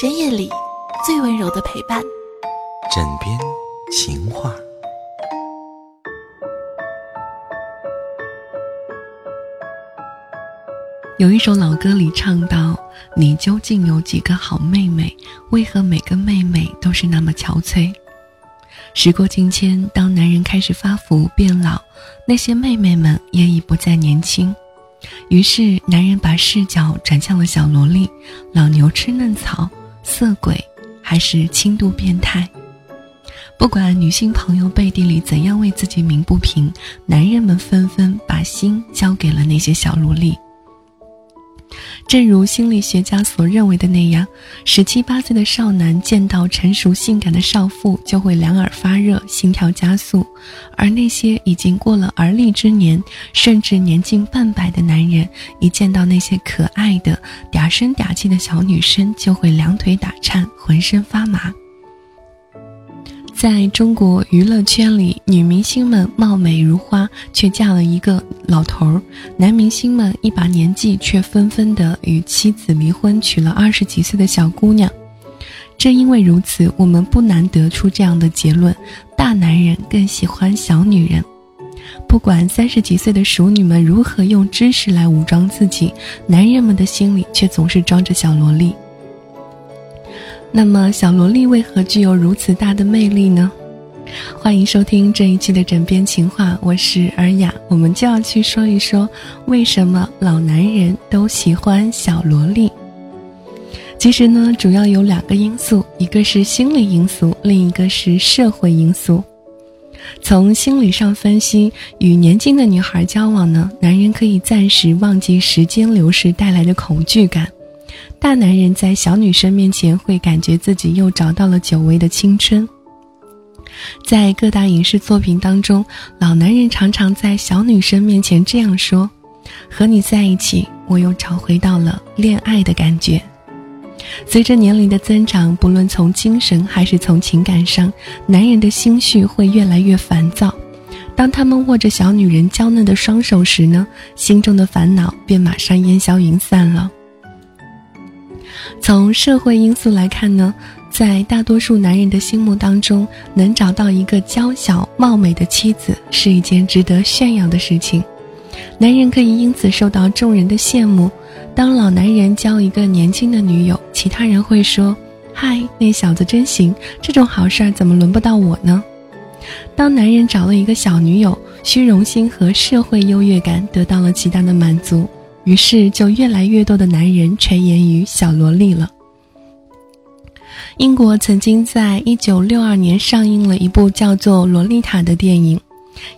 深夜里最温柔的陪伴，枕边情话。有一首老歌里唱到：“你究竟有几个好妹妹？为何每个妹妹都是那么憔悴？”时过境迁，当男人开始发福变老，那些妹妹们也已不再年轻。于是，男人把视角转向了小萝莉、老牛吃嫩草、色鬼，还是轻度变态。不管女性朋友背地里怎样为自己鸣不平，男人们纷纷把心交给了那些小萝莉。正如心理学家所认为的那样，十七八岁的少男见到成熟性感的少妇就会两耳发热、心跳加速；而那些已经过了而立之年，甚至年近半百的男人，一见到那些可爱的、嗲声嗲气的小女生，就会两腿打颤、浑身发麻。在中国娱乐圈里，女明星们貌美如花，却嫁了一个老头儿；男明星们一把年纪，却纷纷的与妻子离婚，娶了二十几岁的小姑娘。正因为如此，我们不难得出这样的结论：大男人更喜欢小女人。不管三十几岁的熟女们如何用知识来武装自己，男人们的心里却总是装着小萝莉。那么，小萝莉为何具有如此大的魅力呢？欢迎收听这一期的枕边情话，我是尔雅，我们就要去说一说为什么老男人都喜欢小萝莉。其实呢，主要有两个因素，一个是心理因素，另一个是社会因素。从心理上分析，与年轻的女孩交往呢，男人可以暂时忘记时间流逝带来的恐惧感。大男人在小女生面前会感觉自己又找到了久违的青春。在各大影视作品当中，老男人常常在小女生面前这样说：“和你在一起，我又找回到了恋爱的感觉。”随着年龄的增长，不论从精神还是从情感上，男人的心绪会越来越烦躁。当他们握着小女人娇嫩的双手时呢，心中的烦恼便马上烟消云散了。从社会因素来看呢，在大多数男人的心目当中，能找到一个娇小貌美的妻子是一件值得炫耀的事情，男人可以因此受到众人的羡慕。当老男人交一个年轻的女友，其他人会说：“嗨，那小子真行，这种好事儿怎么轮不到我呢？”当男人找了一个小女友，虚荣心和社会优越感得到了极大的满足。于是，就越来越多的男人垂涎于小萝莉了。英国曾经在一九六二年上映了一部叫做《洛丽塔》的电影，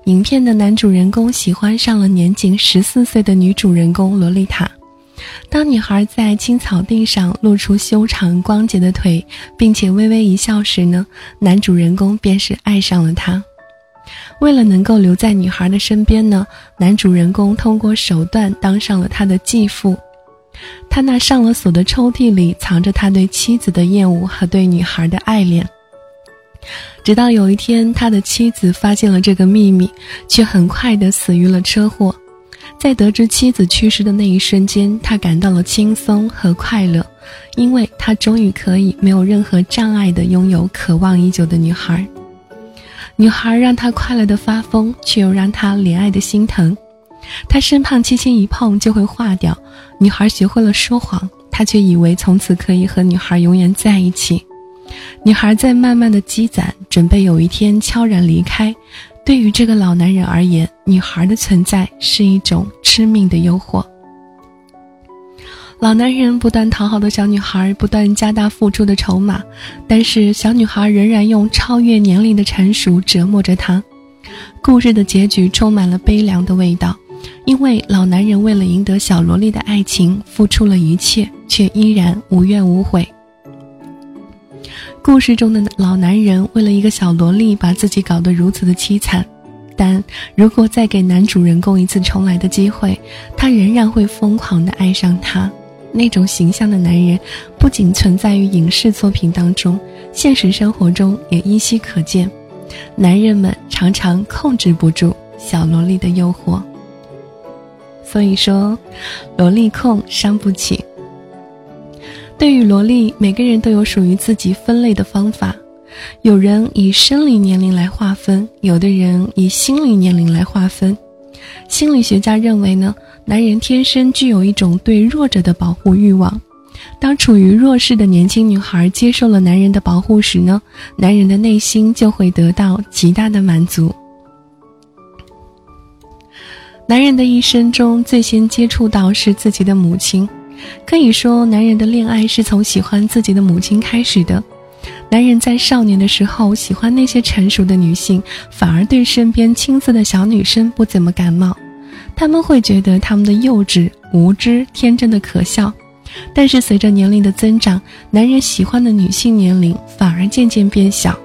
影片的男主人公喜欢上了年仅十四岁的女主人公洛丽塔。当女孩在青草地上露出修长光洁的腿，并且微微一笑时呢，男主人公便是爱上了她。为了能够留在女孩的身边呢，男主人公通过手段当上了她的继父。他那上了锁的抽屉里藏着他对妻子的厌恶和对女孩的爱恋。直到有一天，他的妻子发现了这个秘密，却很快的死于了车祸。在得知妻子去世的那一瞬间，他感到了轻松和快乐，因为他终于可以没有任何障碍的拥有渴望已久的女孩。女孩让他快乐的发疯，却又让他怜爱的心疼。他身旁轻轻一碰就会化掉。女孩学会了说谎，他却以为从此可以和女孩永远在一起。女孩在慢慢的积攒，准备有一天悄然离开。对于这个老男人而言，女孩的存在是一种致命的诱惑。老男人不断讨好的小女孩，不断加大付出的筹码，但是小女孩仍然用超越年龄的成熟折磨着他。故事的结局充满了悲凉的味道，因为老男人为了赢得小萝莉的爱情，付出了一切，却依然无怨无悔。故事中的老男人为了一个小萝莉，把自己搞得如此的凄惨，但如果再给男主人公一次重来的机会，他仍然会疯狂的爱上她。那种形象的男人，不仅存在于影视作品当中，现实生活中也依稀可见。男人们常常控制不住小萝莉的诱惑，所以说，萝莉控伤不起。对于萝莉，每个人都有属于自己分类的方法。有人以生理年龄来划分，有的人以心理年龄来划分。心理学家认为呢，男人天生具有一种对弱者的保护欲望。当处于弱势的年轻女孩接受了男人的保护时呢，男人的内心就会得到极大的满足。男人的一生中最先接触到是自己的母亲，可以说，男人的恋爱是从喜欢自己的母亲开始的。男人在少年的时候喜欢那些成熟的女性，反而对身边青涩的小女生不怎么感冒。他们会觉得他们的幼稚、无知、天真的可笑。但是随着年龄的增长，男人喜欢的女性年龄反而渐渐变小。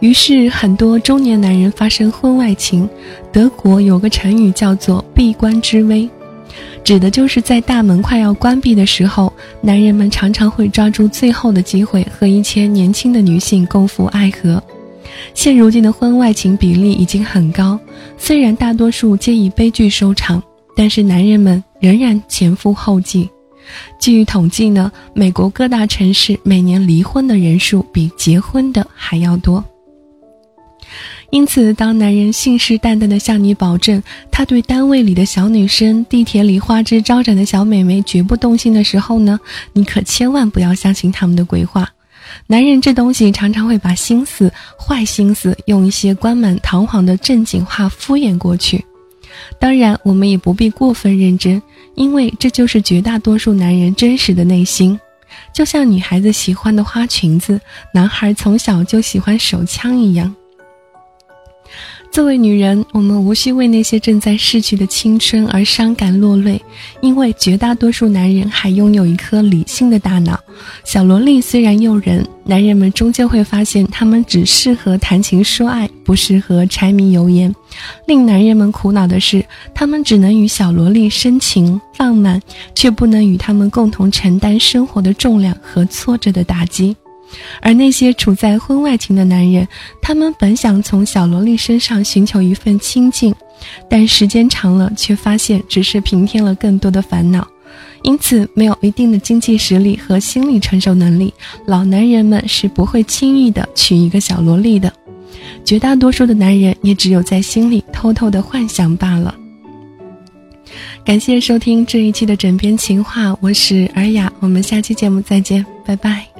于是很多中年男人发生婚外情。德国有个成语叫做“闭关之危”。指的就是在大门快要关闭的时候，男人们常常会抓住最后的机会和一些年轻的女性共赴爱河。现如今的婚外情比例已经很高，虽然大多数皆以悲剧收场，但是男人们仍然前赴后继。据统计呢，美国各大城市每年离婚的人数比结婚的还要多。因此，当男人信誓旦旦地向你保证他对单位里的小女生、地铁里花枝招展的小美眉绝不动心的时候呢，你可千万不要相信他们的鬼话。男人这东西常常会把心思、坏心思用一些冠冕堂皇的正经话敷衍过去。当然，我们也不必过分认真，因为这就是绝大多数男人真实的内心。就像女孩子喜欢的花裙子，男孩从小就喜欢手枪一样。作为女人，我们无需为那些正在逝去的青春而伤感落泪，因为绝大多数男人还拥有一颗理性的大脑。小萝莉虽然诱人，男人们终究会发现，他们只适合谈情说爱，不适合柴米油盐。令男人们苦恼的是，他们只能与小萝莉深情浪漫，却不能与他们共同承担生活的重量和挫折的打击。而那些处在婚外情的男人，他们本想从小萝莉身上寻求一份清静，但时间长了，却发现只是平添了更多的烦恼。因此，没有一定的经济实力和心理承受能力，老男人们是不会轻易的娶一个小萝莉的。绝大多数的男人也只有在心里偷偷的幻想罢了。感谢收听这一期的枕边情话，我是尔雅，我们下期节目再见，拜拜。